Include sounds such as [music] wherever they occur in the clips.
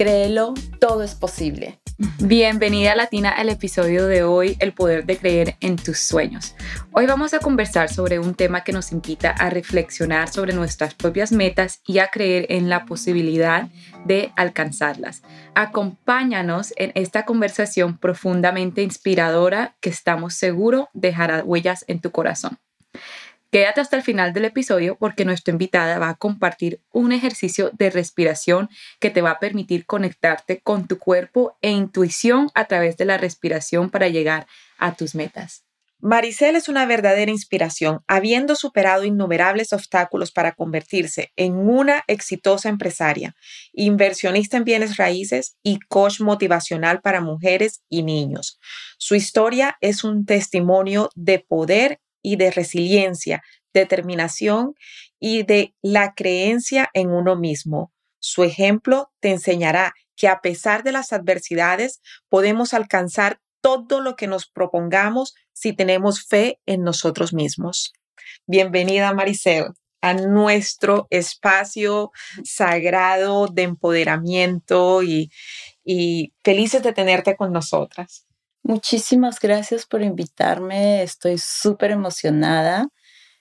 créelo, todo es posible. Bienvenida Latina al episodio de hoy, El poder de creer en tus sueños. Hoy vamos a conversar sobre un tema que nos invita a reflexionar sobre nuestras propias metas y a creer en la posibilidad de alcanzarlas. Acompáñanos en esta conversación profundamente inspiradora que estamos seguros dejará huellas en tu corazón. Quédate hasta el final del episodio porque nuestra invitada va a compartir un ejercicio de respiración que te va a permitir conectarte con tu cuerpo e intuición a través de la respiración para llegar a tus metas. Maricel es una verdadera inspiración, habiendo superado innumerables obstáculos para convertirse en una exitosa empresaria, inversionista en bienes raíces y coach motivacional para mujeres y niños. Su historia es un testimonio de poder y de resiliencia, determinación y de la creencia en uno mismo. Su ejemplo te enseñará que a pesar de las adversidades podemos alcanzar todo lo que nos propongamos si tenemos fe en nosotros mismos. Bienvenida Maricel a nuestro espacio sagrado de empoderamiento y, y felices de tenerte con nosotras. Muchísimas gracias por invitarme. Estoy súper emocionada.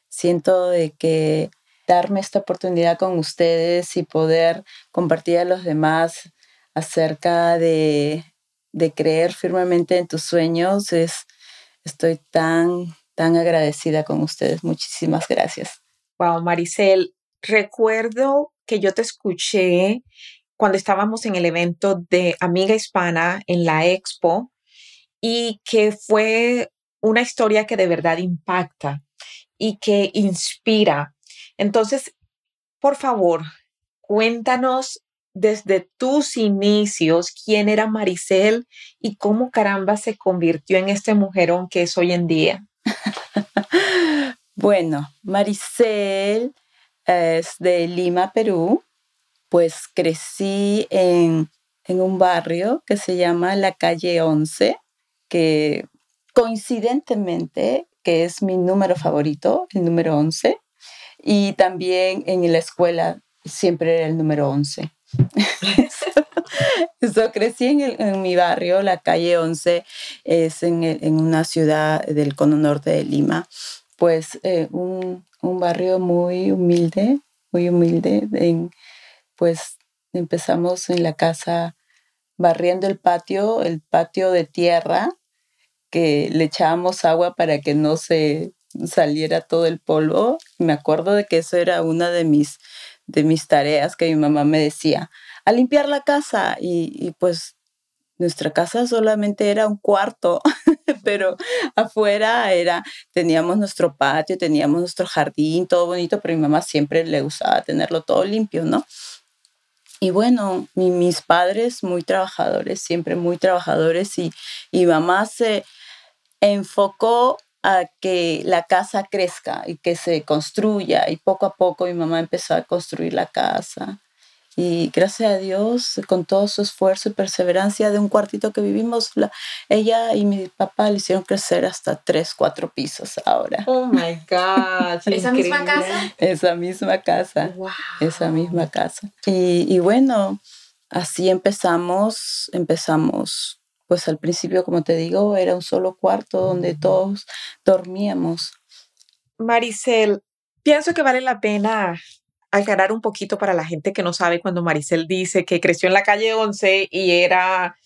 Siento de que darme esta oportunidad con ustedes y poder compartir a los demás acerca de, de creer firmemente en tus sueños es estoy tan tan agradecida con ustedes. Muchísimas gracias. Wow, Maricel, recuerdo que yo te escuché cuando estábamos en el evento de Amiga Hispana en la Expo y que fue una historia que de verdad impacta y que inspira. Entonces, por favor, cuéntanos desde tus inicios quién era Maricel y cómo caramba se convirtió en este mujerón que es hoy en día. [laughs] bueno, Maricel es de Lima, Perú. Pues crecí en, en un barrio que se llama la calle 11 que coincidentemente, que es mi número favorito, el número 11, y también en la escuela siempre era el número 11. Yo [laughs] crecí en, mi barrio, la calle 11 es en, una ciudad del cono norte de Lima, pues eh, un, barrio muy humilde, muy humilde. pues empezamos en la casa barriendo el patio, el patio de tierra, que le echábamos agua para que no se saliera todo el polvo. Me acuerdo de que eso era una de mis, de mis tareas que mi mamá me decía, a limpiar la casa. Y, pues nuestra casa solamente era un cuarto, [laughs] pero afuera era, teníamos nuestro patio, teníamos nuestro jardín, todo bonito, pero mi mamá siempre le gustaba tenerlo todo limpio, ¿no? Y bueno, mis padres muy trabajadores, siempre muy trabajadores y, y mamá se, enfocó a que la casa crezca y que se construya y poco a poco mi mamá empezó a construir la casa y gracias a Dios con todo su esfuerzo y perseverancia de un cuartito que vivimos ella y mi papá le hicieron crecer hasta tres cuatro pisos ahora. Oh my god esa misma casa esa misma casa esa misma casa. Y, y bueno así empezamos empezamos pues al principio, como te digo, era un solo cuarto donde todos dormíamos. Maricel, pienso que vale la pena aclarar un poquito para la gente que no sabe cuando Maricel dice que creció en la calle 11 y era,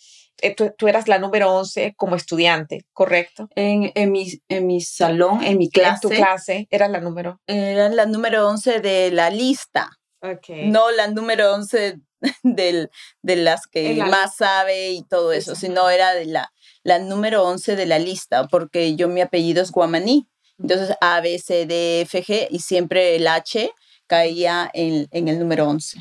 eh, tú, eras la número 11 como estudiante, ¿correcto? En, en, mi, en mi salón, en mi clase. En tu clase, eras la número. Era la número 11 de la lista. Okay. No la número 11 [laughs] del, de las que más sabe y todo eso, sino era de la, la número 11 de la lista, porque yo mi apellido es Guamaní. Entonces A, B, C, D, F, G y siempre el H caía en, en el número 11.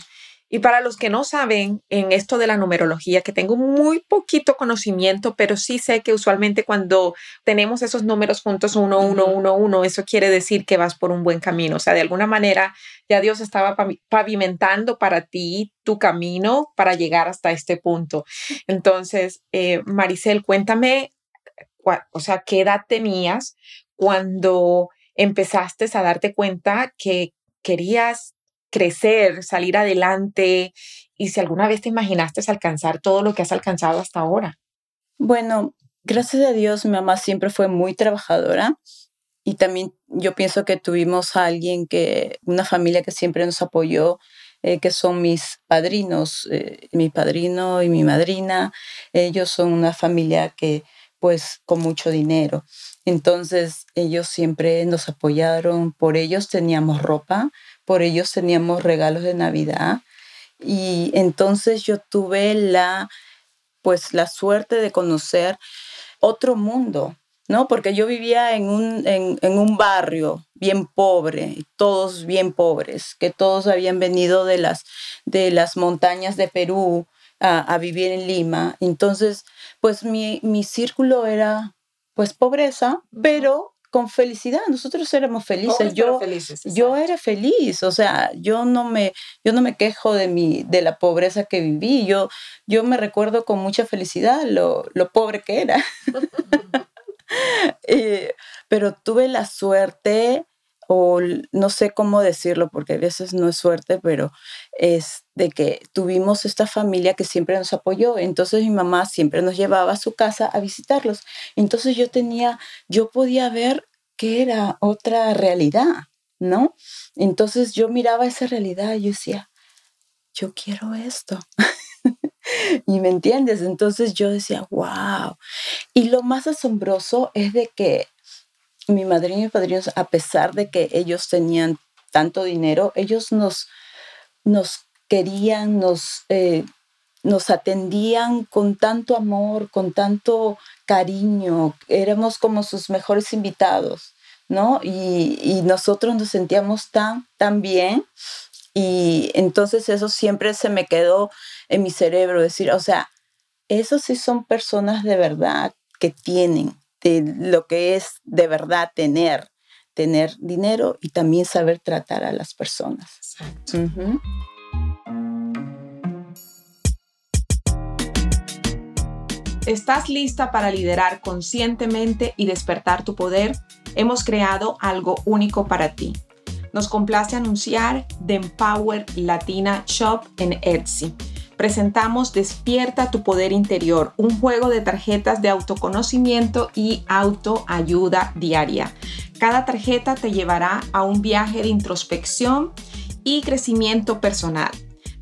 Y para los que no saben en esto de la numerología, que tengo muy poquito conocimiento, pero sí sé que usualmente cuando tenemos esos números juntos, uno, uno, uno, uno, eso quiere decir que vas por un buen camino. O sea, de alguna manera ya Dios estaba pavimentando para ti tu camino para llegar hasta este punto. Entonces, eh, Maricel, cuéntame, o sea, ¿qué edad tenías cuando empezaste a darte cuenta que querías crecer, salir adelante y si alguna vez te imaginaste alcanzar todo lo que has alcanzado hasta ahora. Bueno, gracias a Dios mi mamá siempre fue muy trabajadora y también yo pienso que tuvimos a alguien que, una familia que siempre nos apoyó, eh, que son mis padrinos, eh, mi padrino y mi madrina. Ellos son una familia que pues con mucho dinero. Entonces ellos siempre nos apoyaron, por ellos teníamos ropa, por ellos teníamos regalos de Navidad y entonces yo tuve la pues la suerte de conocer otro mundo, ¿no? Porque yo vivía en un, en, un barrio bien pobre, todos bien pobres, que todos habían venido de las, de las montañas de Perú a, a vivir en Lima. Entonces, pues mi, mi círculo era pues pobreza, pero con felicidad. Nosotros éramos felices. yo, yo era feliz. O sea, yo no me, yo no me quejo de mi, de la pobreza que viví. Yo, yo me recuerdo con mucha felicidad lo, lo pobre que era. [laughs] [laughs] Eh, pero tuve la suerte, o no sé cómo decirlo, porque a veces no es suerte, pero es de que tuvimos esta familia que siempre nos apoyó. Entonces mi mamá siempre nos llevaba a su casa a visitarlos. Entonces yo tenía, yo podía ver que era otra realidad, ¿no? Entonces yo miraba esa realidad y yo decía, yo quiero esto. [laughs] y me entiendes, entonces yo decía, wow. Y lo más asombroso es de que mi madrina y mi padrino, a pesar de que ellos tenían tanto dinero, ellos nos, nos querían, nos, eh, nos atendían con tanto amor, con tanto cariño, éramos como sus mejores invitados, ¿no? Y, y nosotros nos sentíamos tan, tan bien. Y entonces eso siempre se me quedó en mi cerebro, decir, o sea, esos sí son personas de verdad que tienen de lo que es de verdad tener, tener dinero y también saber tratar a las personas. Exacto. ¿Estás lista para liderar conscientemente y despertar tu poder? Hemos creado algo único para ti. Nos complace anunciar The Empower Latina Shop en Etsy. Presentamos Despierta tu Poder Interior, un juego de tarjetas de autoconocimiento y autoayuda diaria. Cada tarjeta te llevará a un viaje de introspección y crecimiento personal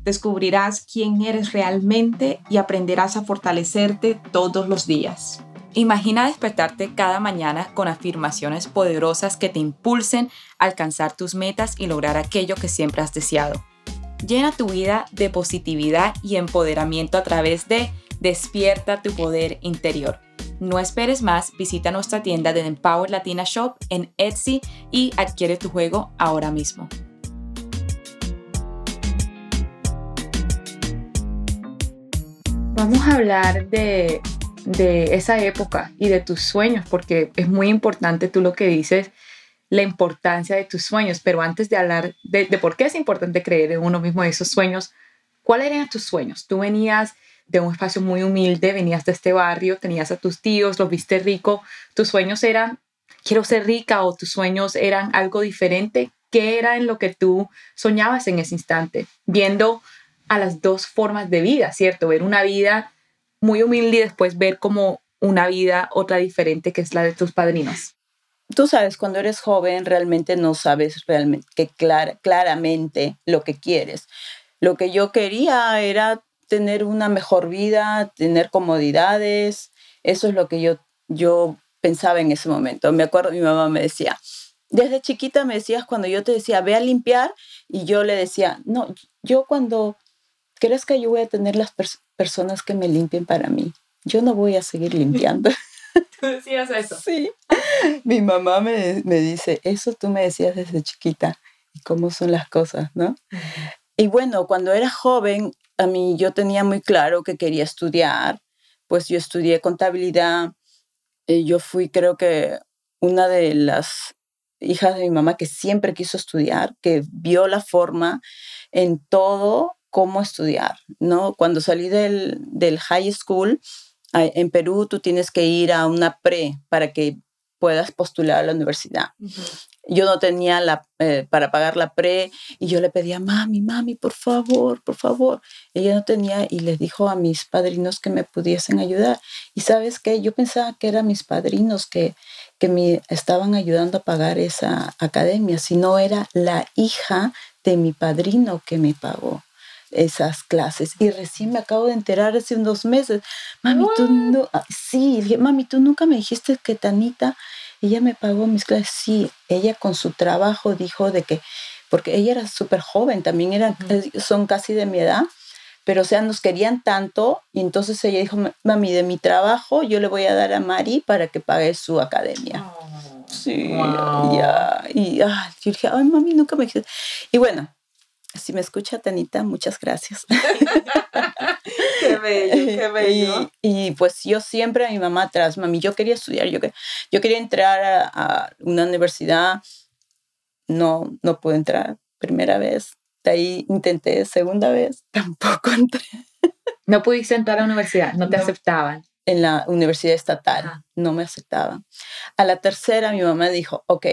descubrirás quién eres realmente y aprenderás a fortalecerte todos los días. Imagina despertarte cada mañana con afirmaciones poderosas que te impulsen a alcanzar tus metas y lograr aquello que siempre has deseado. Llena tu vida de positividad y empoderamiento a través de Despierta tu poder interior. No esperes más, visita nuestra tienda de Empower Latina Shop en Etsy y adquiere tu juego ahora mismo. Vamos a hablar de, esa época y de tus sueños, porque es muy importante tú lo que dices, la importancia de tus sueños. Pero antes de hablar de, por qué es importante creer en uno mismo de esos sueños, ¿cuáles eran tus sueños? Tú venías de un espacio muy humilde, venías de este barrio, tenías a tus tíos, los viste rico, tus sueños eran, quiero ser rica o tus sueños eran algo diferente. ¿Qué era en lo que tú soñabas en ese instante? Viendo a las dos formas de vida, ¿cierto? Ver una vida muy humilde y después ver como una vida otra diferente que es la de tus padrinos. Tú sabes, cuando eres joven realmente no sabes realmente que claramente lo que quieres. Lo que yo quería era tener una mejor vida, tener comodidades. Eso es lo que yo, yo pensaba en ese momento. Me acuerdo, mi mamá me decía, desde chiquita me decías cuando yo te decía, ve a limpiar, y yo le decía, no, yo cuando ¿crees que yo voy a tener las personas que me limpien para mí? Yo no voy a seguir limpiando. [laughs] [laughs] ¿Tú decías eso? Sí. Mi mamá me, me, dice, eso tú me decías desde chiquita y cómo son las cosas, ¿no? y bueno, cuando era joven, a mí yo tenía muy claro que quería estudiar, pues yo estudié contabilidad, y yo fui creo que una de las hijas de mi mamá que siempre quiso estudiar, que vio la forma en todo cómo estudiar, ¿no? Cuando salí del, del high school, en Perú tú tienes que ir a una pre para que puedas postular a la universidad. Yo no tenía la, eh, para pagar la pre y yo le pedía, mami, mami, por favor, por favor. Ella no tenía y les dijo a mis padrinos que me pudiesen ayudar. Y sabes qué, yo pensaba que eran mis padrinos que, que me estaban ayudando a pagar esa academia, sino era la hija de mi padrino que me pagó esas clases. Y recién me acabo de enterar hace unos meses. Mami, tú no. Ah, sí, dije, mami, tú nunca me dijiste que Tanita, ella me pagó mis clases. Sí, ella con su trabajo dijo de que, porque ella era súper joven, también eran, son casi de mi edad, pero o sea, nos querían tanto. Y entonces ella dijo, mami, de mi trabajo yo le voy a dar a Mari para que pague su academia. Oh, sí, ya. Y ah, yo dije, ay, mami, nunca me dijiste. Y bueno, si me escucha Tanita, muchas gracias. [laughs] qué bello, qué [laughs] bello. Y, pues yo siempre a mi mamá atrás, mami, yo quería estudiar, yo, yo quería entrar a, una universidad, no, no pude entrar, primera vez. De ahí intenté segunda vez, [laughs] tampoco entré. No pudiste entrar a la universidad, no te aceptaban. En la universidad estatal, no me aceptaban. A la tercera mi mamá dijo, ok,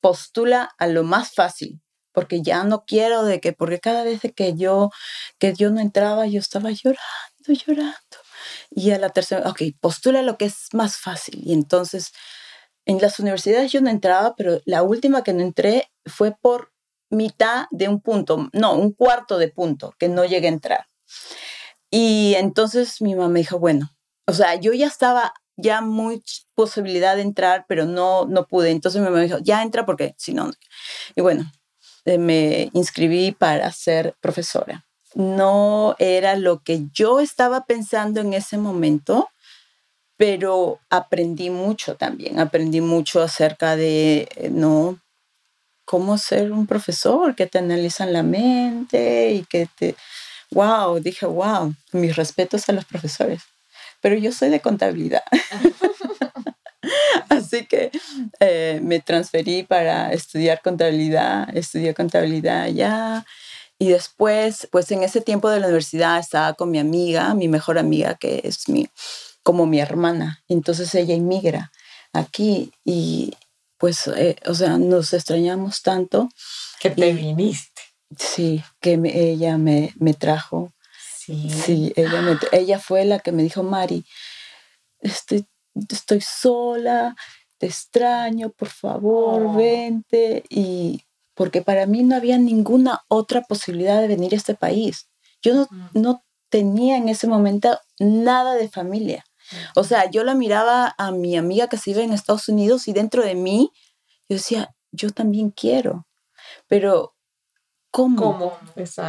postula a lo más fácil, porque ya no quiero de que, porque cada vez que yo, que yo no entraba, yo estaba llorando, llorando. Y a la tercera, ok, postula lo que es más fácil. Y entonces, en las universidades yo no entraba, pero la última que no entré fue por mitad de un punto, no, un cuarto de punto, que no llegué a entrar. Y entonces mi mamá me dijo, bueno, o sea, yo ya estaba ya muy posibilidad de entrar, pero no, no pude. Entonces mi mamá me dijo, ya entra porque si no. Y bueno, me inscribí para ser profesora. No era lo que yo estaba pensando en ese momento, pero aprendí mucho también. Aprendí mucho acerca de, eh, ¿no? Cómo ser un profesor, que te analizan la mente y que te... ¡Wow! Dije, wow, mis respetos a los profesores. Pero yo soy de contabilidad. [laughs] [laughs] Así que eh, me transferí para estudiar contabilidad, estudié contabilidad allá. Y después, pues en ese tiempo de la universidad estaba con mi amiga, mi mejor amiga, que es mi, como mi hermana. Entonces ella inmigra aquí y pues, eh, o sea, nos extrañamos tanto. Que te viniste. Sí, que ella me, me trajo. Sí. Sí, ella, me, ella fue la que me dijo, Mari, estoy estoy sola, te extraño, por favor, oh. vente. Y porque para mí no había ninguna otra posibilidad de venir a este país. Yo no, mm. no tenía en ese momento nada de familia. O sea, yo la miraba a mi amiga que se iba en Estados Unidos y dentro de mí, yo decía, yo también quiero. Pero, ¿cómo? ¿Cómo?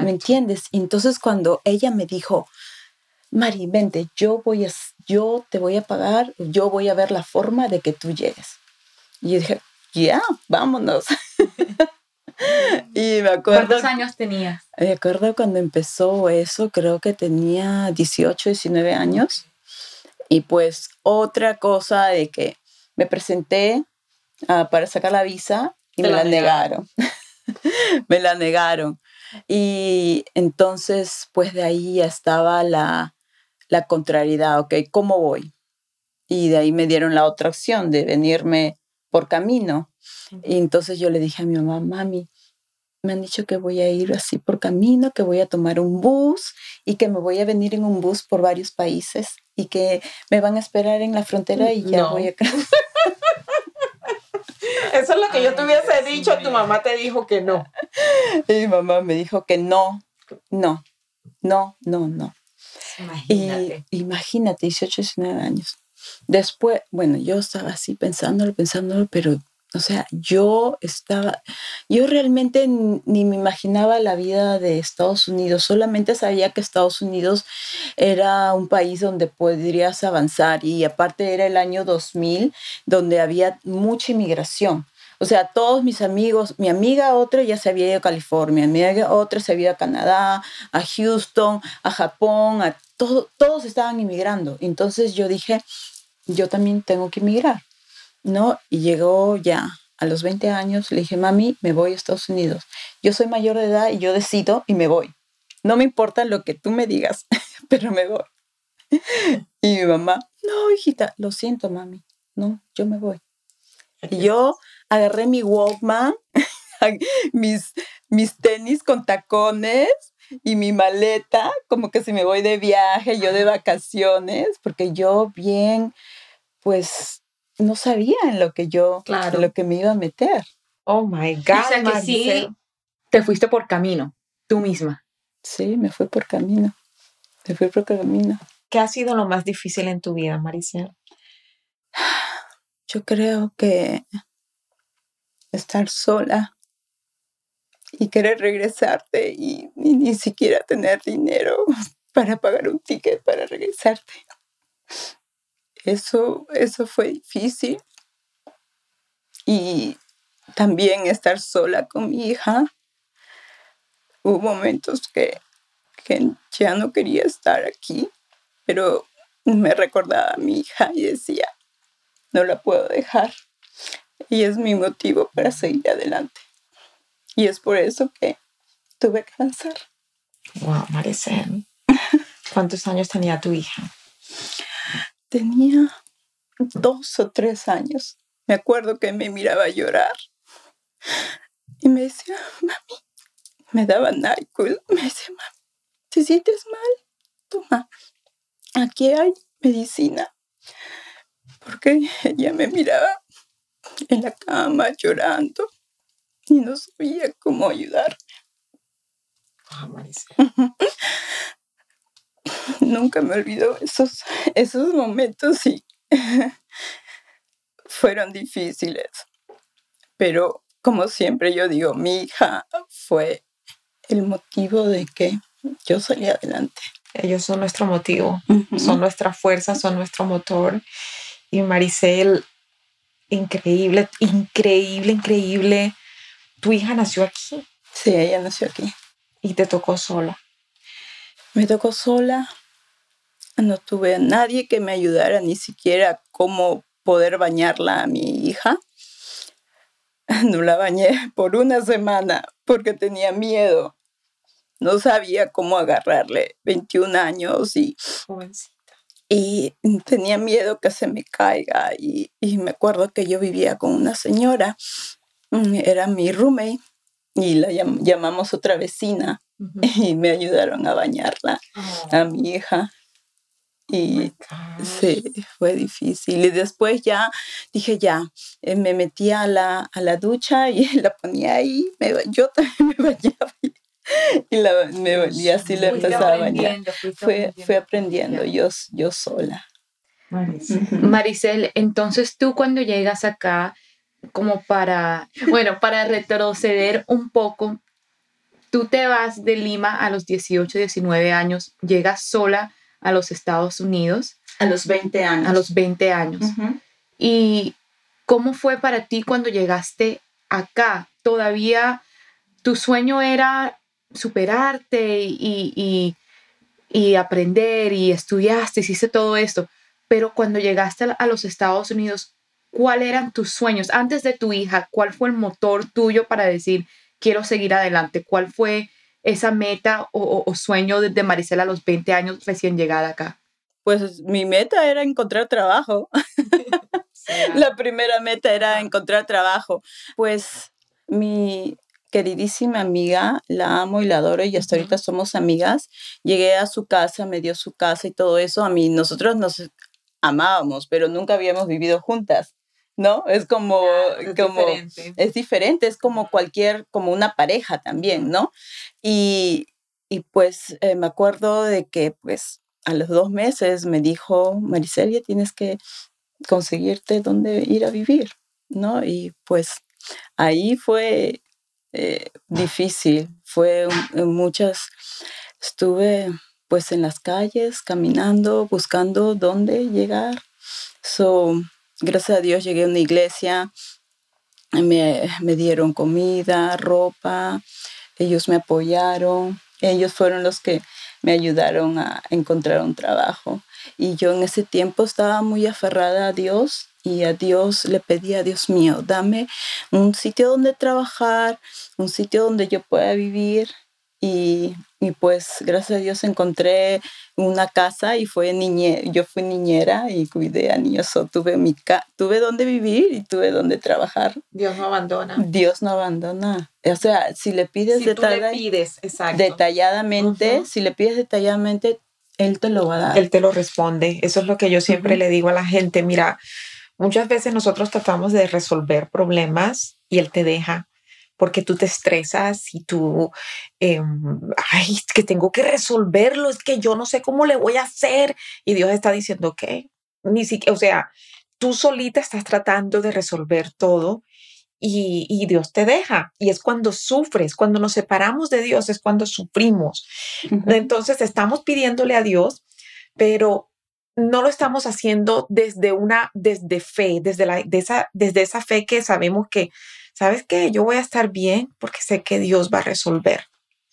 ¿Me entiendes? Entonces, cuando ella me dijo, Mari, vente, yo, voy a, yo te voy a pagar, yo voy a ver la forma de que tú llegues. Y yo dije, ya, vámonos. [laughs] y me acuerdo. ¿Cuántos años tenías? Me acuerdo cuando empezó eso, creo que tenía 18, 19 años. Y pues otra cosa de que me presenté ah, para sacar la visa y me la, negaron. [laughs] me la negaron. Y entonces, pues de ahí ya estaba la, la contrariedad, ok, ¿cómo voy? Y de ahí me dieron la otra opción de venirme por camino. Y entonces yo le dije a mi mamá, mami, me han dicho que voy a ir así por camino, que voy a tomar un bus y que me voy a venir en un bus por varios países y que me van a esperar en la frontera y ya voy a... [laughs] Eso es lo que yo te hubiese dicho, tu mamá te dijo que no. [laughs] Y mi mamá me dijo que no, no, no, no, no. Imagínate. Y imagínate, 18, 19 años. Después, bueno, yo estaba así pensándolo, pensándolo, pero, o sea, yo estaba, yo realmente ni me imaginaba la vida de Estados Unidos, solamente sabía que Estados Unidos era un país donde podrías avanzar y aparte era el año 2000, donde había mucha inmigración. O sea, todos mis amigos, mi amiga otra ya se había ido a California, mi amiga otra se había ido a Canadá, a Houston, a Japón, a todo, todos estaban inmigrando. Entonces yo dije, yo también tengo que emigrar, ¿no? Y llegó ya a los 20 años, le dije, mami, me voy a Estados Unidos. Yo soy mayor de edad y yo decido y me voy. No me importa lo que tú me digas, [laughs] pero me voy. [laughs] Y mi mamá, no, hijita, lo siento, mami, no, yo me voy. Y yo agarré mi Walkman, [laughs] mis, mis tenis con tacones y mi maleta, como que si me voy de viaje, yo de vacaciones, porque yo bien, pues no sabía en lo que yo, en lo que me iba a meter. Oh my God. O sea que sí, te fuiste por camino, tú misma. Sí, me fui por camino. Me fui por camino. ¿Qué ha sido lo más difícil en tu vida, Maricel? Yo creo que estar sola y querer regresarte y, ni siquiera tener dinero [laughs] para pagar un ticket para regresarte. Eso, eso fue difícil. Y también estar sola con mi hija. Hubo momentos que, que ya no quería estar aquí pero me recordaba a mi hija y decía, no la puedo dejar. Y es mi motivo para seguir adelante. Y es por eso que tuve que avanzar. Wow, Maricel. [laughs] ¿Cuántos años tenía tu hija? Tenía dos o tres años. Me acuerdo que me miraba llorar. Y me decía, mami, me daba NyQuil. Me decía, mami, ¿te sientes mal? Toma, aquí hay medicina. Porque ella me miraba en la cama llorando y no sabía cómo ayudarme. [laughs] Nunca me olvidó esos, esos momentos y [laughs] fueron difíciles. Pero como siempre yo digo, mi hija fue el motivo de que yo salí adelante. Ellos son nuestro motivo, son nuestra fuerza, son nuestro motor. Y Maricel, increíble, increíble, increíble. Tu hija nació aquí. Sí, ella nació aquí. Y te tocó sola. Me tocó sola. No tuve a nadie que me ayudara ni siquiera cómo poder bañarla a mi hija. [laughs] No la bañé por una semana porque tenía miedo no sabía cómo agarrarle 21 años y, y tenía miedo que se me caiga y, me acuerdo que yo vivía con una señora, era mi roommate y la llamamos otra vecina [laughs] y me ayudaron a bañarla, a oh. mi hija. Y sí, fue difícil. Y después ya dije, ya, eh, me metía a la, a la ducha [laughs] y la ponía ahí. Me, yo también me [laughs] bañaba y, la, me, y así le empezaba a bañar. Fue, fue aprendiendo yo, yo sola. Maricel, entonces tú cuando llegas acá, como para, bueno, para retroceder un poco, tú te vas de Lima a los 18, 19 años, llegas sola a los Estados Unidos. A los 20 años. A los 20 años. ¿Y cómo fue para ti cuando llegaste acá? ¿Todavía tu sueño era superarte y, y, aprender y estudiaste, hiciste todo esto, pero cuando llegaste a los Estados Unidos, ¿cuáles eran tus sueños? Antes de tu hija, ¿cuál fue el motor tuyo para decir, quiero seguir adelante? ¿Cuál fue esa meta o, sueño de, Maricela a los 20 años recién llegada acá? Pues mi meta era encontrar trabajo. [laughs] La primera meta era encontrar trabajo. Pues mi, queridísima amiga, la amo y la adoro y hasta ahorita somos amigas. Llegué a su casa, me dio su casa y todo eso. A mí, nosotros nos amábamos, pero nunca habíamos vivido juntas. ¿No? Es como, es como, diferente. es diferente, es como cualquier, como una pareja también, ¿no? Y, y pues eh, me acuerdo de que pues a los dos meses me dijo, Maricelia, tienes que conseguirte dónde ir a vivir, ¿no? Y pues ahí fue eh, difícil. Fue muchas, estuve pues en las calles, caminando, buscando dónde llegar. So, gracias a Dios llegué a una iglesia me, me dieron comida, ropa, ellos me apoyaron, ellos fueron los que me ayudaron a encontrar un trabajo. Y yo en ese tiempo estaba muy aferrada a Dios y a Dios le pedí a Dios mío, dame un sitio donde trabajar, un sitio donde yo pueda vivir. Y, y pues gracias a Dios encontré una casa y fue niñe, yo fui niñera y cuidé a niños. tuve, mi tuve donde vivir y tuve donde trabajar. Dios no abandona. Dios no abandona. O sea, si le pides, si pides detalladamente, si le pides detalladamente, Él te lo va a dar. Él te lo responde. Eso es lo que yo siempre le digo a la gente. Mira, Muchas veces nosotros tratamos de resolver problemas y Él te deja porque tú te estresas y tú, em, ay, es que tengo que resolverlo, es que yo no sé cómo le voy a hacer. Y Dios está diciendo que ni siquiera, o sea, tú solita estás tratando de resolver todo y, y, Dios te deja. Y es cuando sufres, cuando nos separamos de Dios, es cuando sufrimos. Entonces estamos pidiéndole a Dios, pero no lo estamos haciendo desde una, desde fe, desde, la, esa, desde esa fe que sabemos que, ¿sabes qué? Yo voy a estar bien porque sé que Dios va a resolver.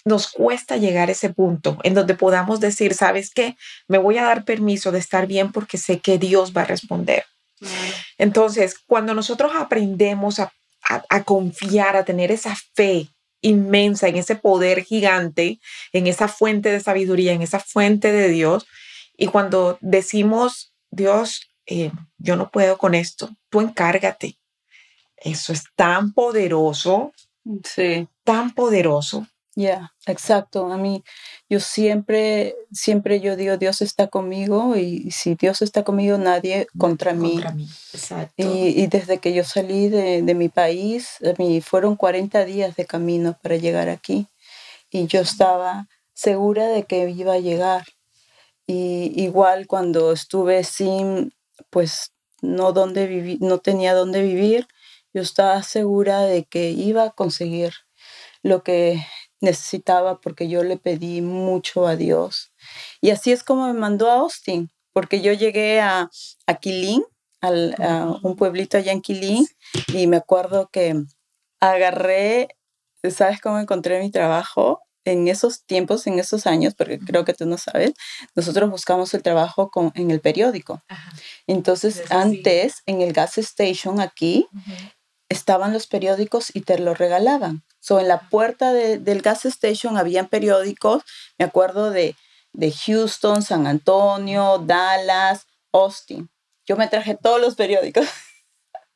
Nos cuesta llegar a ese punto en donde podamos decir, ¿sabes qué? Me voy a dar permiso de estar bien porque sé que Dios va a responder. Entonces, cuando nosotros aprendemos a, a confiar, a tener esa fe inmensa en ese poder gigante, en esa fuente de sabiduría, en esa fuente de Dios, y cuando decimos, Dios, eh, yo no puedo con esto, tú encárgate. Eso es tan poderoso. Sí. Tan poderoso. Ya, exacto. A mí, yo siempre, siempre yo digo, Dios está conmigo y si Dios está conmigo, nadie contra, mí. Exacto. Y, desde que yo salí de, de, mi país, a mí fueron 40 días de camino para llegar aquí y yo estaba segura de que iba a llegar. Y igual cuando estuve sin, pues no, donde vivir, no tenía dónde vivir, yo estaba segura de que iba a conseguir lo que necesitaba porque yo le pedí mucho a Dios. Y así es como me mandó a Austin, porque yo llegué a, a Quilín, al, a un pueblito allá en Quilín, y me acuerdo que agarré, ¿sabes cómo encontré mi trabajo? en esos tiempos, en esos años, porque creo que tú no sabes, nosotros buscamos el trabajo con, en el periódico. Entonces, antes, en el gas station aquí, estaban los periódicos y te lo regalaban. So, en la puerta del gas station habían periódicos, me acuerdo de, de Houston, San Antonio, Dallas, Austin. Yo me traje todos los periódicos.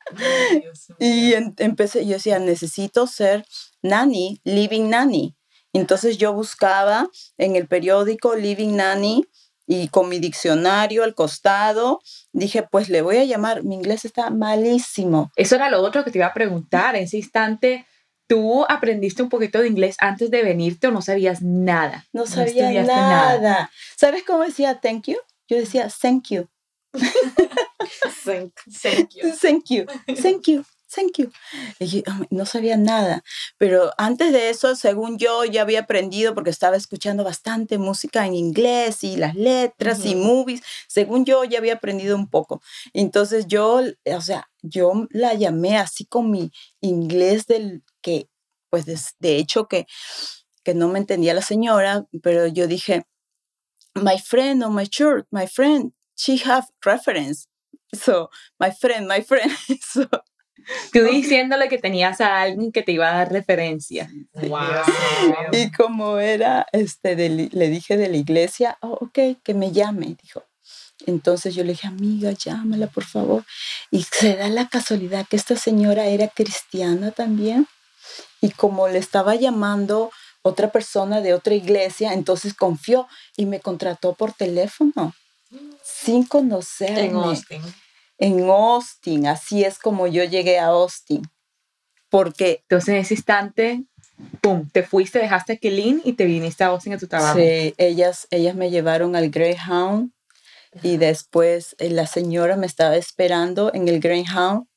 [laughs] y empecé, yo decía, necesito ser nanny, living nanny. Entonces yo buscaba en el periódico Living Nanny y con mi diccionario al costado, dije, pues le voy a llamar, mi inglés está malísimo. Eso era lo otro que te iba a preguntar, en ese instante, ¿tú aprendiste un poquito de inglés antes de venirte o no sabías nada? No sabía nada. ¿Sabes cómo decía thank you? Yo decía thank you. [laughs] thank, [laughs] thank you. Thank you. Thank you thank you. Y no sabía nada, pero antes de eso, según yo, ya había aprendido porque estaba escuchando bastante música en inglés y las letras y movies, según yo ya había aprendido un poco. Entonces yo, o sea, yo la llamé así con mi inglés del que, pues de, hecho que, que no me entendía la señora, pero yo dije, my friend on my shirt, my friend, she have reference. So, my friend, my friend. [laughs] So, Tú diciéndole que tenías a alguien que te iba a dar referencia. Y como era, este, le dije de la iglesia, oh, ok, que me llame, dijo. Entonces yo le dije, amiga, llámala, por favor. Y se da la casualidad que esta señora era cristiana también. Y como le estaba llamando otra persona de otra iglesia, entonces confió y me contrató por teléfono, sin conocerme. En Austin en Austin. Así es como yo llegué a Austin. Porque... Entonces en ese instante, ¡pum!, te fuiste, dejaste Kelin y te viniste a Austin a tu trabajo. Sí, ellas, ellas me llevaron al Greyhound y después eh, la señora me estaba esperando en el Greyhound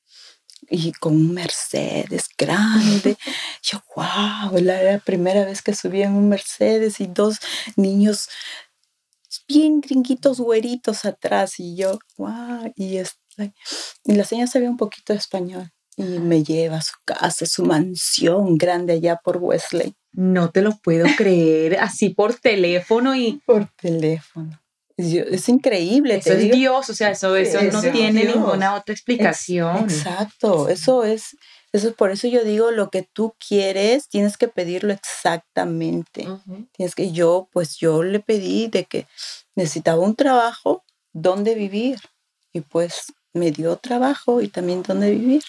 y con un Mercedes grande. [laughs] Yo, wow, era la primera vez que subí en un Mercedes y dos niños bien gringuitos güeritos atrás y yo, wow, y, es, y la señora sabía un poquito de español. y me lleva a su casa, su mansión grande allá por Wesley. No te lo puedo creer, así por teléfono y... Por teléfono. Es, increíble. Eso es Dios, o sea, eso, eso, no tiene ninguna otra explicación. Exacto, eso es, eso por eso yo digo, lo que tú quieres, tienes que pedirlo exactamente. Tienes que, yo, pues yo le pedí de que necesitaba un trabajo, donde vivir. Y pues me dio trabajo y también dónde vivir.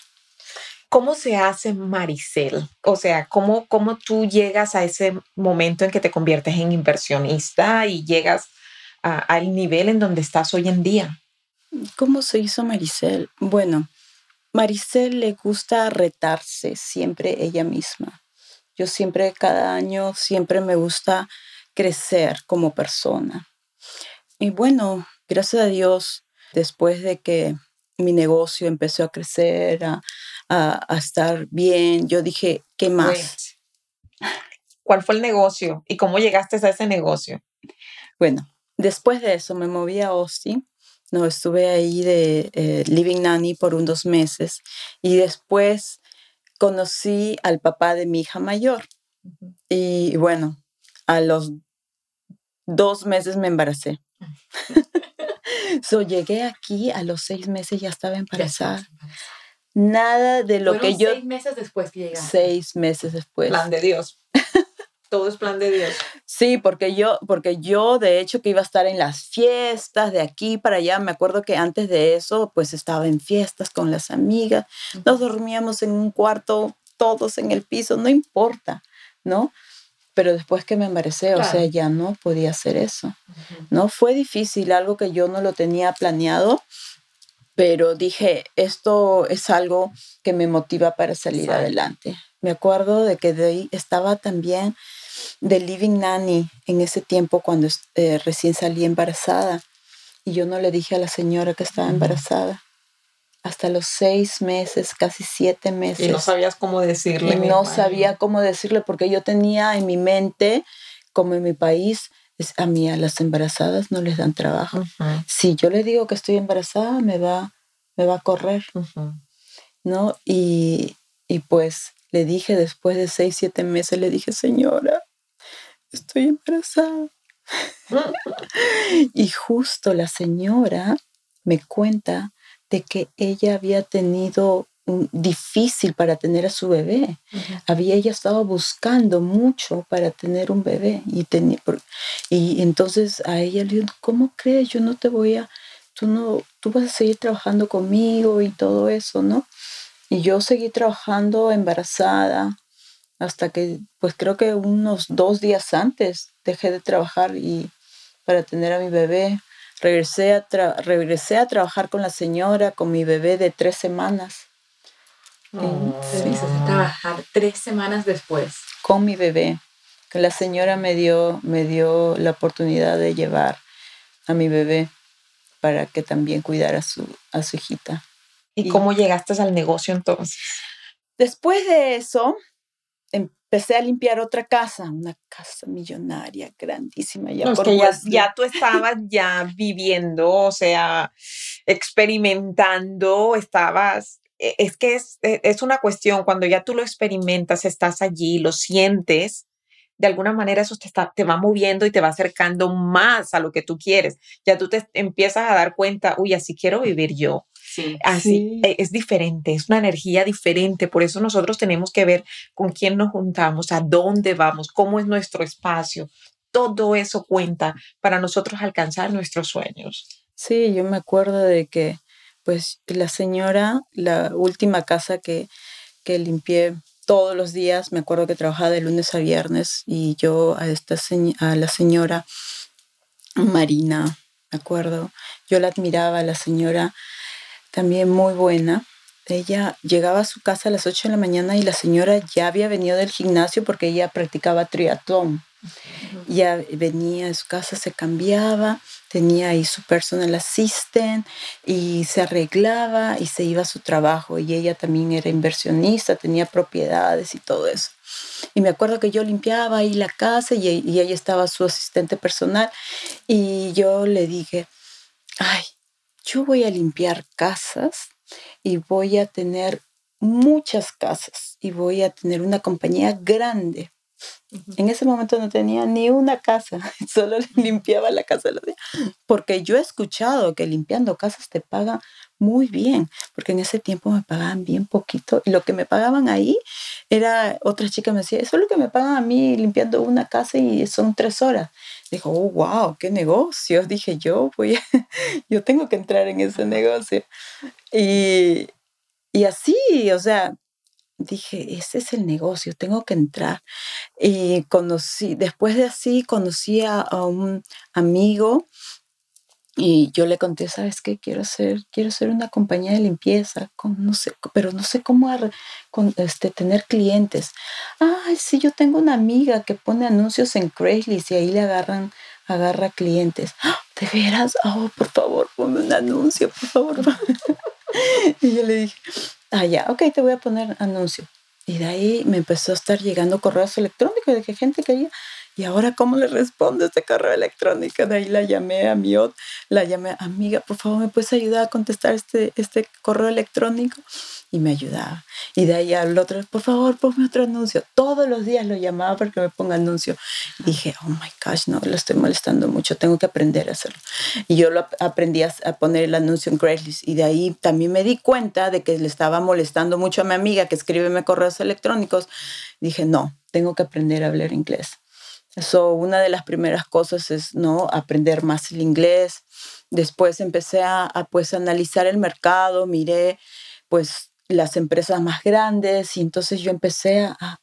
¿Cómo se hace Maricel? O sea, ¿cómo, ¿cómo tú llegas a ese momento en que te conviertes en inversionista y llegas al nivel en donde estás hoy en día? ¿Cómo se hizo Maricel? Bueno, Maricel le gusta retarse siempre ella misma. Yo siempre, cada año, siempre me gusta crecer como persona. Y bueno, gracias a Dios, después de que mi negocio empezó a crecer, a, a, estar bien. Yo dije, ¿qué más? ¿Cuál fue el negocio y cómo llegaste a ese negocio? Bueno, después de eso me moví a Austin. No, estuve ahí de eh, Living Nanny por unos dos meses y después conocí al papá de mi hija mayor. Y bueno, a los dos meses me embaracé. So, llegué aquí a los seis meses ya estaba embarazada nada de lo que yo... Seis meses después que llegaste. Seis meses después. Plan de Dios. [laughs] Todo es plan de Dios. Sí, porque yo, porque yo de hecho que iba a estar en las fiestas de aquí para allá, me acuerdo que antes de eso pues estaba en fiestas con las amigas, nos dormíamos en un cuarto todos en el piso, no importa, ¿no? Pero después que me embaracé, o sea, ya no podía hacer eso, ¿no? Fue difícil, algo que yo no lo tenía planeado, pero dije, esto es algo que me motiva para salir adelante. Me acuerdo de que de ahí estaba también de Living Nanny en ese tiempo cuando eh, recién salí embarazada y yo no le dije a la señora que estaba embarazada. Hasta los seis meses, casi siete meses. Y no sabías cómo decirle. Y no sabía cómo decirle porque yo tenía en mi mente, como en mi país, a mí a las embarazadas no les dan trabajo. Si yo le digo que estoy embarazada, me va, me va a correr, ¿no? Y, y, pues le dije después de seis, siete meses, le dije, señora, estoy embarazada. [laughs] y justo la señora me cuenta de que ella había tenido difícil para tener a su bebé. Había ella estado buscando mucho para tener un bebé y, tenía, y entonces a ella le dijo, ¿cómo crees? Yo no te voy a, tú no, tú vas a seguir trabajando conmigo y todo eso, ¿no? Y yo seguí trabajando embarazada hasta que, pues creo que unos dos días antes dejé de trabajar y para tener a mi bebé. Regresé a, regresé a trabajar con la señora, con mi bebé de tres semanas a trabajar tres semanas después. Con mi bebé. Que la señora me dio, me dio la oportunidad de llevar a mi bebé para que también cuidara a su, a su hijita. ¿Y, cómo llegaste al negocio entonces? Después de eso, empecé a limpiar otra casa, una casa millonaria, grandísima. Ya, ya, ya, tú estabas ya viviendo, o sea, experimentando, estabas e, es que e, es, una cuestión, cuando ya tú lo experimentas, estás allí, lo sientes, de alguna manera eso te, está, te va moviendo y te va acercando más a lo que tú quieres. Ya tú te empiezas a dar cuenta, uy, así quiero vivir yo. Sí, así e, es diferente, es una energía diferente. Por eso nosotros tenemos que ver con quién nos juntamos, a dónde vamos, cómo es nuestro espacio. Todo eso cuenta para nosotros alcanzar nuestros sueños. Sí, yo me acuerdo de que pues la señora, la última casa que, que limpié todos los días, me acuerdo que trabajaba de lunes a viernes y yo a, esta a la señora Marina, me acuerdo, yo la admiraba, la señora también muy buena. Ella llegaba a su casa a las 8 de la mañana y la señora ya había venido del gimnasio porque ella practicaba triatlón. Ya venía a su casa, se cambiaba tenía ahí su personal assistant y se arreglaba y se iba a su trabajo y ella también era inversionista, tenía propiedades y todo eso. Y me acuerdo que yo limpiaba ahí la casa y, y ella estaba su asistente personal y yo le dije, ay, yo voy a limpiar casas y voy a tener muchas casas y voy a tener una compañía grande. En ese momento no tenía ni una casa, [laughs] solo limpiaba la casa los días. Porque yo he escuchado que limpiando casas te pagan muy bien, porque en ese tiempo me pagaban bien poquito. Y lo que me pagaban ahí era, otra chica me decía, eso es lo que me pagan a mí limpiando una casa y son tres horas. Dijo, oh, wow, qué negocio. Dije, yo voy, [laughs] yo tengo que entrar en ese negocio. Y, y así, o sea, dije, ese es el negocio, tengo que entrar. Y conocí, después de así, conocí a, un amigo y yo le conté, ¿sabes qué? Quiero hacer, quiero hacer una compañía de limpieza, con, no sé, pero no sé cómo este, tener clientes. Ay, sí, yo tengo una amiga que pone anuncios en Craigslist y ahí le agarran, agarra clientes. ¡Ah! ¿De veras? Oh, por favor, ponme un anuncio, por favor. [laughs] y yo le dije, ah, ya, ok, te voy a poner anuncio. Y de ahí me empezó a estar llegando correos electrónicos de que gente quería ¿Y ahora cómo le respondo este correo electrónico? De ahí la llamé a mi la llamé, amiga, por favor, ¿me puedes ayudar a contestar este, este correo electrónico? Y me ayudaba. Y de ahí al otro, por favor, ponme otro anuncio. Todos los días lo llamaba para que me ponga anuncio. dije, oh my gosh, no, lo estoy molestando mucho, tengo que aprender a hacerlo. Y yo lo aprendí a, poner el anuncio en Craigslist. Y de ahí también me di cuenta de que le estaba molestando mucho a mi amiga que escribe correos electrónicos. Dije, no, tengo que aprender a hablar inglés eso, una de las primeras cosas es no aprender más el inglés. Después empecé a, pues analizar el mercado, miré pues las empresas más grandes y entonces yo empecé a,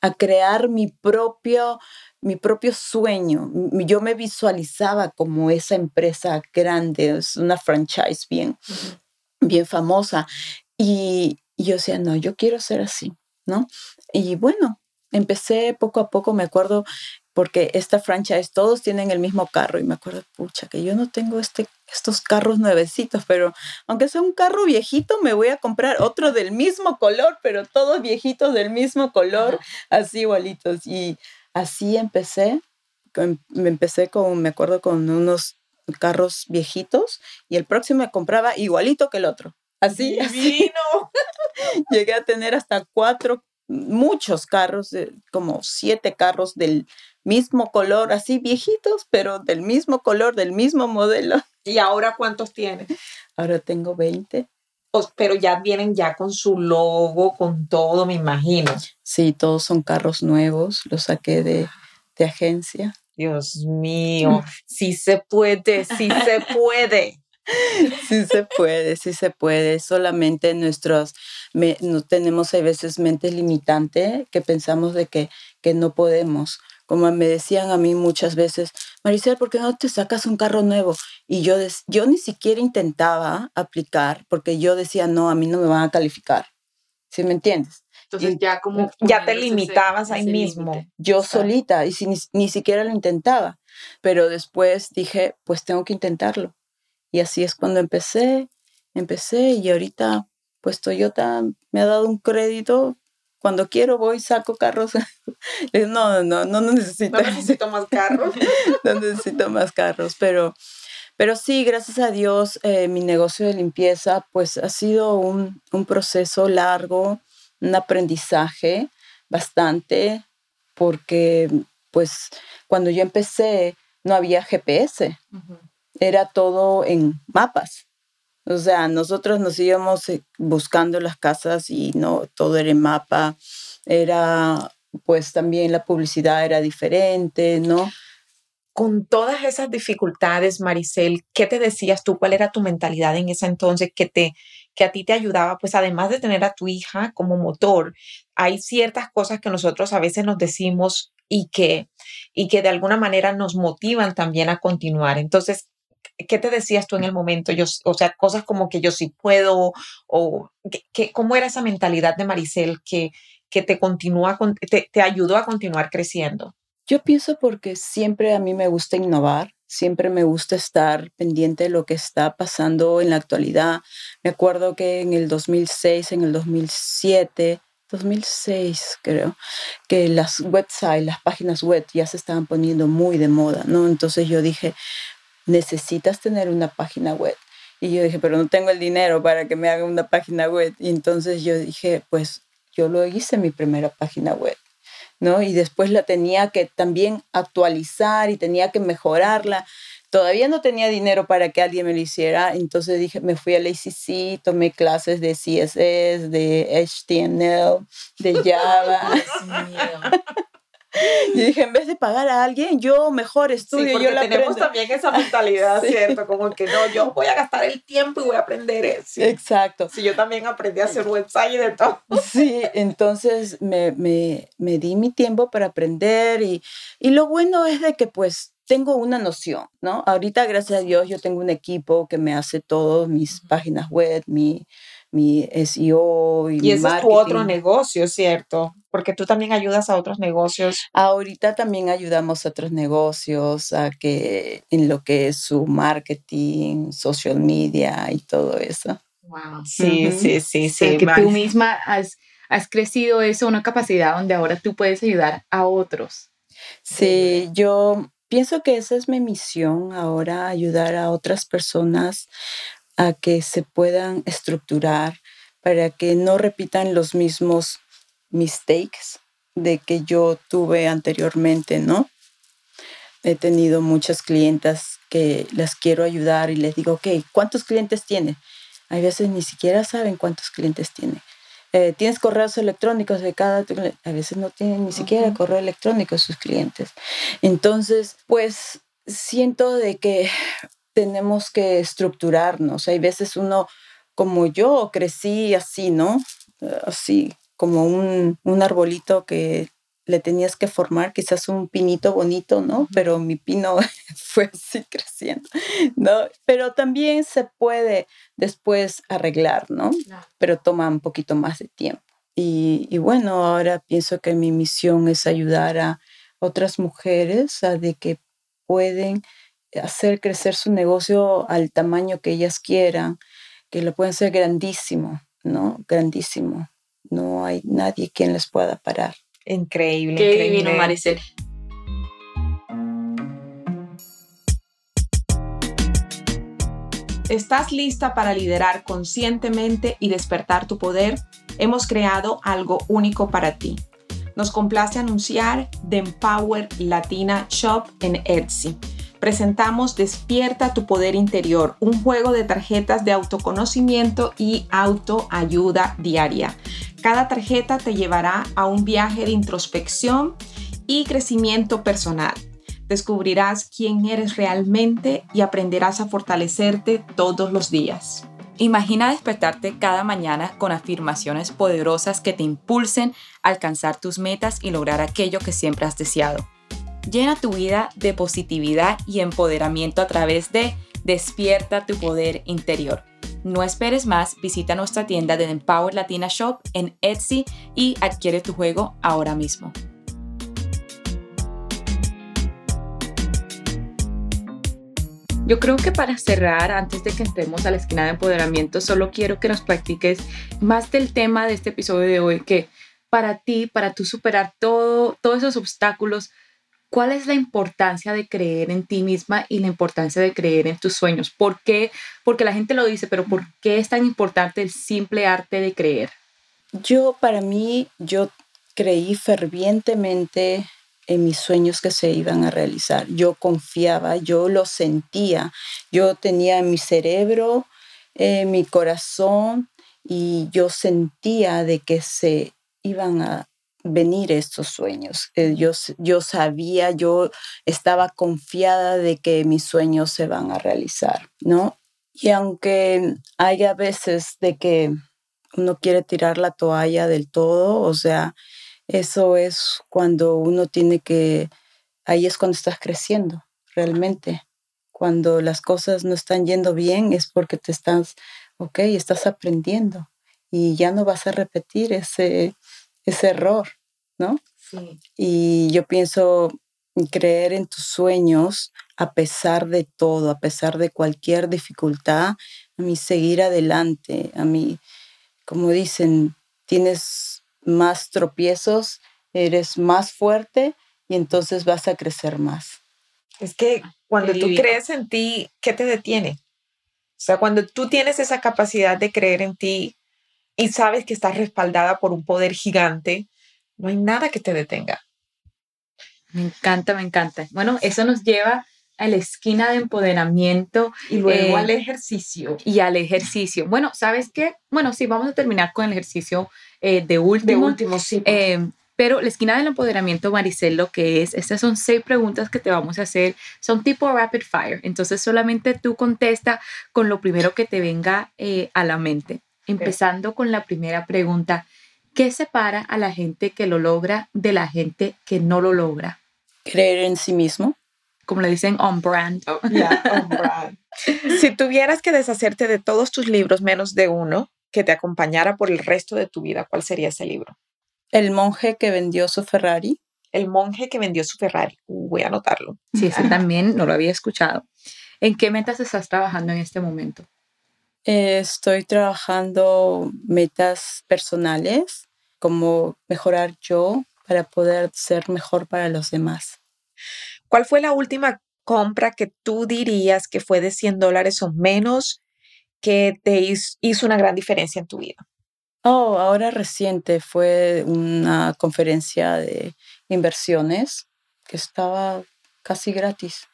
a crear mi propio, mi propio sueño. Yo me visualizaba como esa empresa grande, es una franchise bien, bien famosa. Y, y yo decía, no, yo quiero ser así, ¿no? Y bueno, empecé poco a poco, me acuerdo porque esta franchise todos tienen el mismo carro y me acuerdo, pucha, que yo no tengo este, estos carros nuevecitos, pero aunque sea un carro viejito, me voy a comprar otro del mismo color, pero todos viejitos del mismo color, así igualitos. Y así empecé, me empecé con, me acuerdo, con unos carros viejitos y el próximo me compraba igualito que el otro. Así, [laughs] así. Llegué a tener hasta cuatro muchos carros, como siete carros del mismo color, así viejitos, pero del mismo color, del mismo modelo. [laughs] ¿Y ahora cuántos tienes? Ahora tengo 20. pero ya vienen ya con su logo, con todo, me imagino. Sí, todos son carros nuevos, los saqué de, de agencia. Dios mío, sí se puede, sí se [laughs] puede. Sí se puede, sí se puede. Solamente nuestros, no tenemos a veces mente limitante que pensamos de que, que no podemos. Como me decían a mí muchas veces, Maricel, ¿por qué no te sacas un carro nuevo? Y yo, yo ni siquiera intentaba aplicar porque yo decía, no, a mí no me van a calificar. ¿Sí me entiendes? Entonces ya como ya te limitabas ahí mismo. Yo solita y ni, ni siquiera lo intentaba. Pero después dije, pues tengo que intentarlo y así es cuando empecé, empecé y ahorita pues Toyota me ha dado un crédito. Cuando quiero voy, saco carros. [laughs] no, no, no, no necesito. No necesito más carros. [laughs] no necesito más carros, pero, pero sí, gracias a Dios, eh, mi negocio de limpieza pues ha sido un, un proceso largo, un aprendizaje bastante, porque pues cuando yo empecé no había GPS era todo en mapas. O sea, nosotros nos íbamos eh, buscando las casas y no todo era mapa. Era, pues también la publicidad era diferente, ¿no? Con todas esas dificultades, Maricel, ¿qué te decías tú? ¿Cuál era tu mentalidad en ese entonces que te que a ti te ayudaba? Pues además de tener a tu hija como motor, hay ciertas cosas que nosotros a veces nos decimos y que, y que de alguna manera nos motivan también a continuar. Entonces, ¿qué te decías tú en el momento? Yo, o sea, cosas como que yo sí puedo, o que, ¿cómo era esa mentalidad de Maricel que, que te, continúa, te, te ayudó a continuar creciendo? Yo pienso porque siempre a mí me gusta innovar, siempre me gusta estar pendiente de lo que está pasando en la actualidad. Me acuerdo que en el 2006, en el 2007, 2006 creo, que las websites, las páginas web ya se estaban poniendo muy de moda, ¿no? Entonces yo dije, necesitas tener una página web. Y yo dije, pero no tengo el dinero para que me haga una página web. Y entonces yo dije, pues yo lo hice mi primera página web. ¿no? Y después la tenía que también actualizar y tenía que mejorarla. Todavía no tenía dinero para que alguien me lo hiciera, entonces dije, me fui al ACC, tomé clases de CSS, de HTML, de [laughs] Java. Y dije, en vez de pagar a alguien, yo mejor estudio. Sí, yo la tenemos también esa mentalidad, [laughs] ¿cierto? Como que no, yo voy a gastar el tiempo y voy a aprender eso. Exacto. Sí, yo también aprendí a hacer website y de todo. Sí, entonces me, me, me di mi tiempo para aprender y, y lo bueno es de que pues tengo una noción, ¿no? Ahorita, gracias a Dios, yo tengo un equipo que me hace todo, mis páginas web, mi, mi SEO y, y ese es tu otro negocio, ¿cierto? Porque tú también ayudas a otros negocios. Ahorita también ayudamos a otros negocios a que en lo que es su marketing, social media y todo eso. Wow. Sí, sí, sí, sí. que tú misma has, has crecido eso, una capacidad donde ahora tú puedes ayudar a otros. Sí, yo pienso que esa es mi misión ahora, ayudar a otras personas a que se puedan estructurar para que no repitan los mismos mistakes de que yo tuve anteriormente, ¿no? He tenido muchas clientas que las quiero ayudar y les digo, ok, ¿cuántos clientes tiene? Hay veces ni siquiera saben cuántos clientes tiene. Eh, tienes correos electrónicos de cada a veces no tienen ni siquiera correo electrónico sus clientes entonces pues siento de que tenemos que estructurarnos hay veces uno como yo crecí así no así como un, un arbolito que le tenías que formar quizás un pinito bonito, ¿no? Pero mi pino [laughs] fue así creciendo, ¿no? Pero también se puede después arreglar, ¿no? Pero toma un poquito más de tiempo. Y, y, bueno, ahora pienso que mi misión es ayudar a otras mujeres a de que pueden hacer crecer su negocio al tamaño que ellas quieran, que lo pueden ser grandísimo, ¿no? Grandísimo. No hay nadie quien les pueda parar. Increíble. Qué divino, Maricel. ¿Estás lista para liderar conscientemente y despertar tu poder? Hemos creado algo único para ti. Nos complace anunciar The Empower Latina Shop en Etsy. Presentamos Despierta tu Poder Interior, un juego de tarjetas de autoconocimiento y autoayuda diaria cada tarjeta te llevará a un viaje de introspección y crecimiento personal. Descubrirás quién eres realmente y aprenderás a fortalecerte todos los días. Imagina despertarte cada mañana con afirmaciones poderosas que te impulsen a alcanzar tus metas y lograr aquello que siempre has deseado. Llena tu vida de positividad y empoderamiento a través de Despierta tu poder interior no esperes más, visita nuestra tienda de Empower Latina Shop en Etsy y adquiere tu juego ahora mismo. Yo creo que para cerrar, antes de que entremos a la esquina de empoderamiento, solo quiero que nos practiques más del tema de este episodio de hoy, que para ti, para tú superar todo, todos esos obstáculos, ¿Cuál es la importancia de creer en ti misma y la importancia de creer en tus sueños? ¿Por qué? Porque la gente lo dice, pero ¿por qué es tan importante el simple arte de creer? Yo, para mí, yo creí fervientemente en mis sueños que se iban a realizar. Yo confiaba, yo lo sentía, yo tenía en mi cerebro, en mi corazón y yo sentía de que se iban a venir estos sueños. Eh, yo, yo sabía, yo estaba confiada de que mis sueños se van a realizar, ¿no? Y aunque haya veces de que uno quiere tirar la toalla del todo, o sea, eso es cuando uno tiene que, ahí es cuando estás creciendo, realmente. Cuando las cosas no están yendo bien es porque te estás, ok, estás aprendiendo y ya no vas a repetir ese, ese error, ¿no? Sí. Y yo pienso creer en tus sueños a pesar de todo, a pesar de cualquier dificultad, a mí seguir adelante, a mí, como dicen, tienes más tropiezos, eres más fuerte y entonces vas a crecer más. Es que cuando tú crees en ti, ¿qué te detiene? O sea, cuando tú tienes esa capacidad de creer en ti y sabes que estás respaldada por un poder gigante, no hay nada que te detenga. Me encanta, me encanta. Bueno, eso nos lleva a la esquina de empoderamiento. Y luego al eh, ejercicio. Y al ejercicio. Bueno, ¿sabes qué? Bueno, sí, vamos a terminar con el ejercicio eh, de último. De último, sí. Eh, pero la esquina del empoderamiento, Maricel, lo que es, estas son seis preguntas que te vamos a hacer, son tipo rapid fire. Entonces solamente tú contesta con lo primero que te venga a la mente. Empezando con la primera pregunta, ¿qué separa a la gente que lo logra de la gente que no lo logra? Creer en sí mismo como le dicen, on brand. Oh, on brand. [laughs] si tuvieras que deshacerte de todos tus libros menos de uno que te acompañara por el resto de tu vida, ¿cuál sería ese libro? El monje que vendió su Ferrari. El monje que vendió su Ferrari. Uh, voy a anotarlo. Sí, ese también no lo había escuchado. ¿En qué metas estás trabajando en este momento? Eh, estoy trabajando metas personales, como mejorar yo para poder ser mejor para los demás. ¿Cuál fue la última compra que tú dirías que fue de 100 dólares o menos que te hizo una gran diferencia en tu vida? Oh, ahora reciente fue una conferencia de inversiones que estaba casi gratis.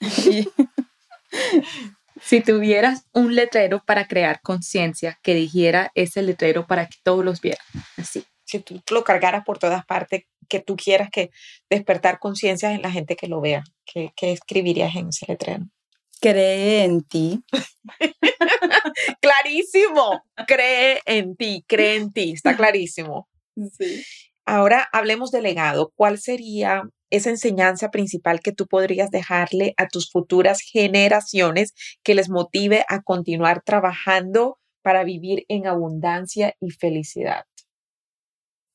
[laughs] [laughs] si tuvieras un letrero para crear conciencia que dijera ese letrero para que todos los vieran, así. Si tú lo cargaras por todas partes, que tú quieras que despertar conciencia en la gente que lo vea? ¿Qué, escribirías en ese letrero? Cree en ti. [laughs] clarísimo. Cree en ti, cree en ti. Está clarísimo. Sí. Ahora hablemos de legado. ¿Cuál sería esa enseñanza principal que tú podrías dejarle a tus futuras generaciones que les motive a continuar trabajando para vivir en abundancia y felicidad?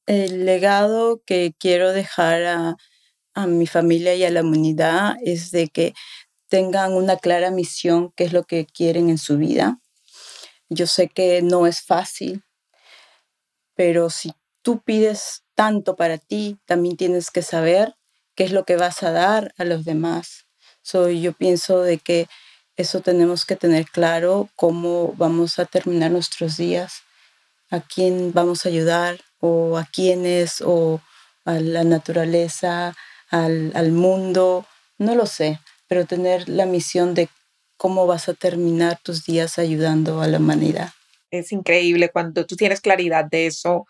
el legado que quiero dejar a, mi familia y a la humanidad es de que tengan una clara misión, qué es lo que quieren en su vida. Yo sé que no es fácil, pero si tú pides tanto para ti, también tienes que saber qué es lo que vas a dar a los demás. So, yo pienso de que eso tenemos que tener claro, cómo vamos a terminar nuestros días, a quién vamos a ayudar, o a quiénes o a la naturaleza, al, mundo, no lo sé, pero tener la misión de cómo vas a terminar tus días ayudando a la humanidad. Es increíble cuando tú tienes claridad de eso,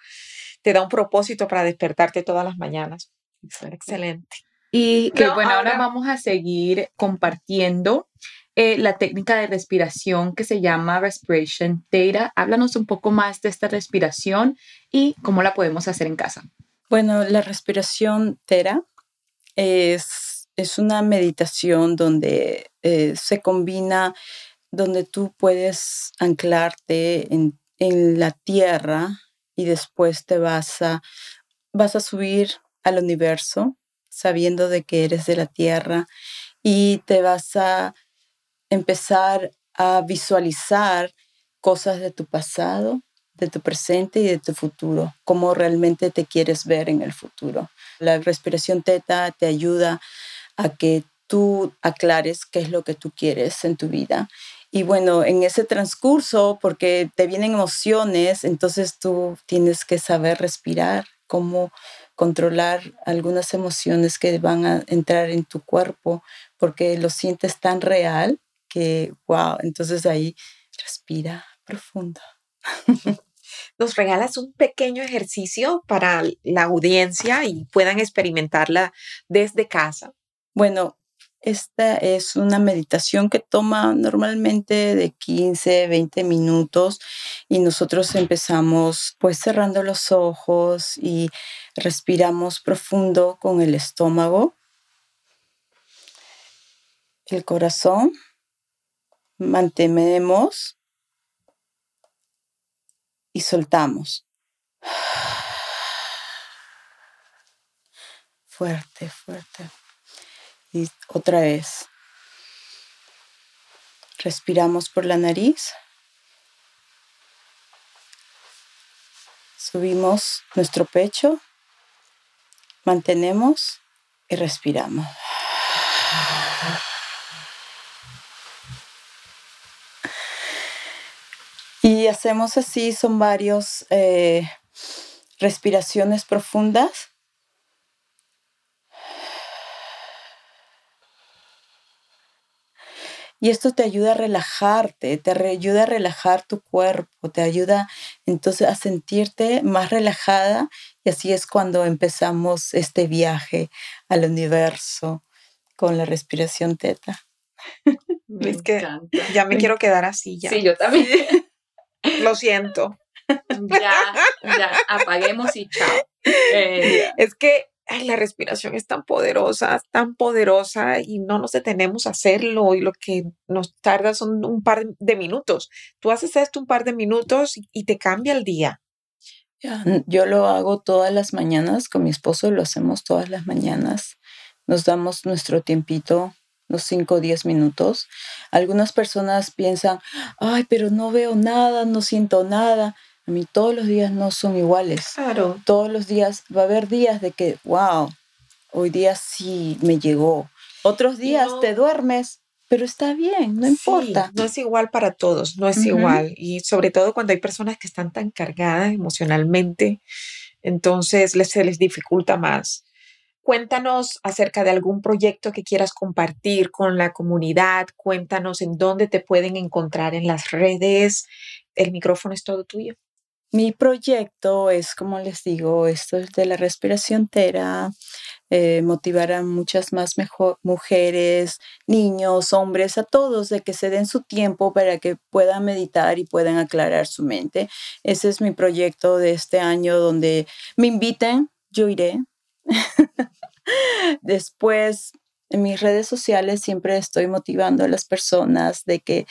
te da un propósito para despertarte todas las mañanas. Excelente. Y que bueno, ahora vamos a seguir compartiendo eh, la técnica de respiración que se llama Respiration Data. Háblanos un poco más de esta respiración y cómo la podemos hacer en casa. Bueno, la respiración Tera es, es una meditación donde eh, se combina, donde tú puedes anclarte en, en, la tierra y después te vas a, vas a subir al universo sabiendo de que eres de la tierra y te vas a empezar a visualizar cosas de tu pasado, de tu presente y de tu futuro, cómo realmente te quieres ver en el futuro. La respiración teta te ayuda a que tú aclares qué es lo que tú quieres en tu vida. Y bueno, en ese transcurso, porque te vienen emociones, entonces tú tienes que saber respirar, cómo controlar algunas emociones que van a entrar en tu cuerpo, porque lo sientes tan real que, wow, entonces ahí respira profundo. [laughs] Nos regalas un pequeño ejercicio para la audiencia y puedan experimentarla desde casa. Bueno, esta es una meditación que toma normalmente de 15, 20 minutos y nosotros empezamos pues cerrando los ojos y respiramos profundo con el estómago, el corazón mantenemos y soltamos. [sighs] Fuerte, fuerte. Otra vez. Respiramos por la nariz. Subimos nuestro pecho. Mantenemos y respiramos. Y hacemos así, son varios eh, respiraciones profundas. Y esto te ayuda a relajarte, te ayuda a relajar tu cuerpo, te ayuda entonces a sentirte más relajada y así es cuando empezamos este viaje al universo con la respiración teta. [laughs] es que ya me quiero quedar así ya. Sí, yo también. [laughs] Lo siento. Ya, ya, apaguemos y chao. [laughs] Eh, es que la respiración es tan poderosa, tan poderosa y no nos detenemos a hacerlo y lo que nos tarda son un par de minutos. Tú haces esto un par de minutos y, te cambia el día. Yo lo hago todas las mañanas, con mi esposo lo hacemos todas las mañanas. Nos damos nuestro tiempito, los 5 o 10 minutos. Algunas personas piensan, ay, pero no veo nada, no siento nada. A mí todos los días no son iguales. Claro. Todos los días va a haber días de que, wow, hoy día sí me llegó. Otros días te duermes, pero está bien, no importa. No es igual para todos, no es igual. Y sobre todo cuando hay personas que están tan cargadas emocionalmente, entonces se les dificulta más. Cuéntanos acerca de algún proyecto que quieras compartir con la comunidad. Cuéntanos en dónde te pueden encontrar en las redes. El micrófono es todo tuyo. Mi proyecto es, como les digo, esto es de la respiración tera, eh, motivar a muchas más mujeres, niños, hombres, a todos de que se den su tiempo para que puedan meditar y puedan aclarar su mente. Ese es mi proyecto de este año donde me inviten, yo iré. [laughs] Después en mis redes sociales siempre estoy motivando a las personas de que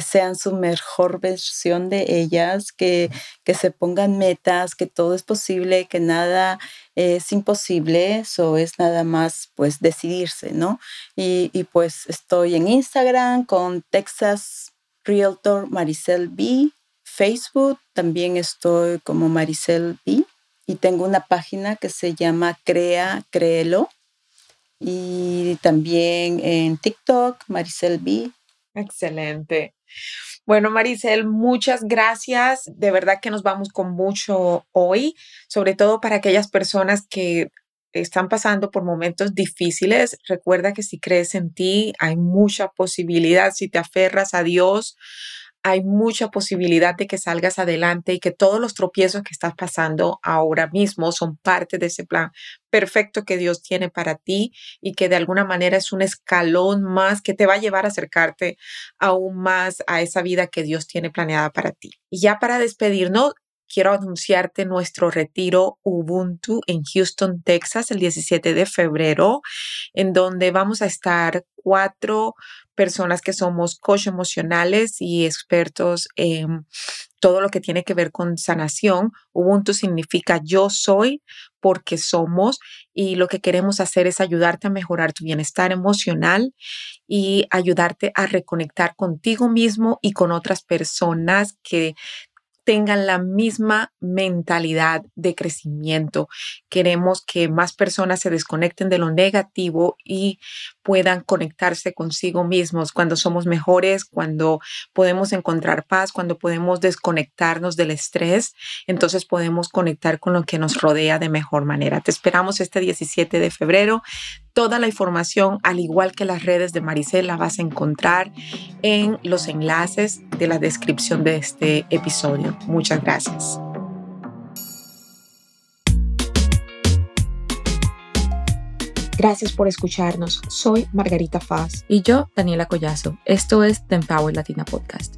sean su mejor versión de ellas, que, que se pongan metas, que todo es posible, que nada es imposible, eso es nada más pues decidirse, ¿no? Y, y pues estoy en Instagram con Texas Realtor Maricel B, Facebook también estoy como Maricel B y tengo una página que se llama Crea, Créelo y también en TikTok, Maricel B. Excelente. Bueno, Maricel, muchas gracias. De verdad que nos vamos con mucho hoy, sobre todo para aquellas personas que están pasando por momentos difíciles. Recuerda que si crees en ti, hay mucha posibilidad. Si te aferras a Dios, hay mucha posibilidad de que salgas adelante y que todos los tropiezos que estás pasando ahora mismo son parte de ese plan perfecto que Dios tiene para ti y que de alguna manera es un escalón más que te va a llevar a acercarte aún más a esa vida que Dios tiene planeada para ti. Y ya para despedirnos, quiero anunciarte nuestro retiro Ubuntu en Houston, Texas, el 17 de febrero, en donde vamos a estar cuatro personas que somos coach emocionales y expertos en todo lo que tiene que ver con sanación. Ubuntu significa yo soy porque somos y lo que queremos hacer es ayudarte a mejorar tu bienestar emocional y ayudarte a reconectar contigo mismo y con otras personas que tengan la misma mentalidad de crecimiento. Queremos que más personas se desconecten de lo negativo y puedan conectarse consigo mismos cuando somos mejores, cuando podemos encontrar paz, cuando podemos desconectarnos del estrés, entonces podemos conectar con lo que nos rodea de mejor manera. Te esperamos este 17 de febrero. Toda la información, al igual que las redes de Maricel, la vas a encontrar en los enlaces de la descripción de este episodio. Muchas gracias. Gracias por escucharnos. Soy Margarita Faz. Y yo, Daniela Collazo. Esto es The Empower Latina Podcast.